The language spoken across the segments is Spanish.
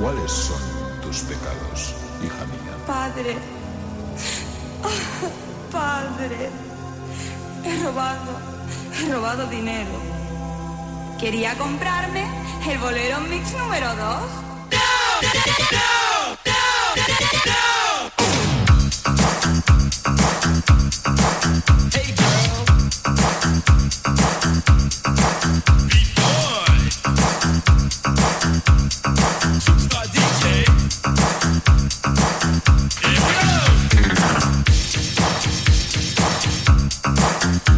¿Cuáles son tus pecados, hija mía? Padre, ah, padre, he robado, he robado dinero. Quería comprarme el bolero Mix número 2. ¡No! ¡No!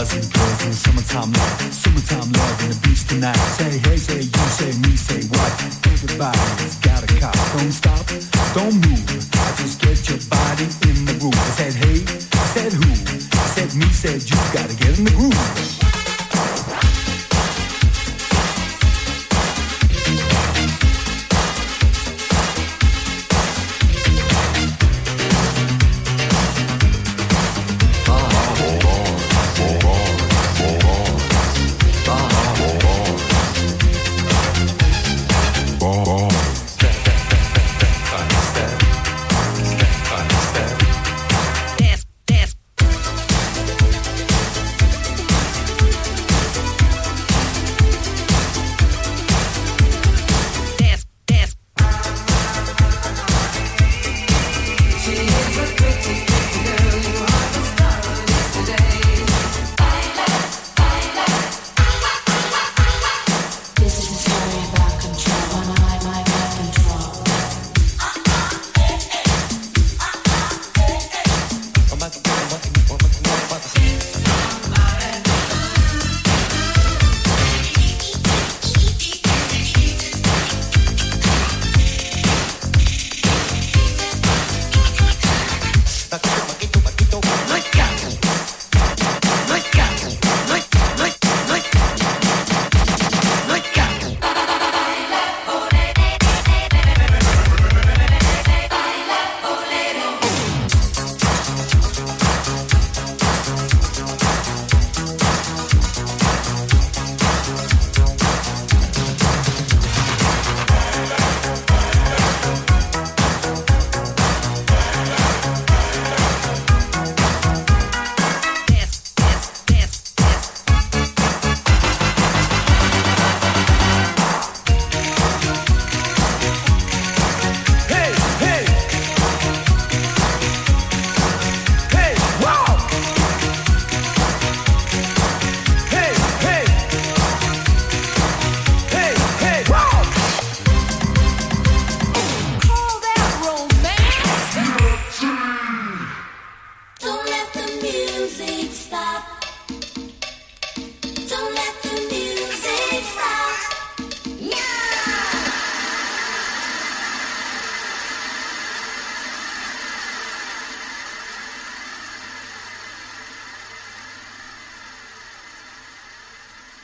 buzzing, buzzing, summertime love, summertime love in the beach tonight. Say hey, say you, say me, say what? Everybody's got a cop. Don't stop, don't move. I just get your body in the groove. I said hey, I said who? I said me, said you. Gotta get in the groove.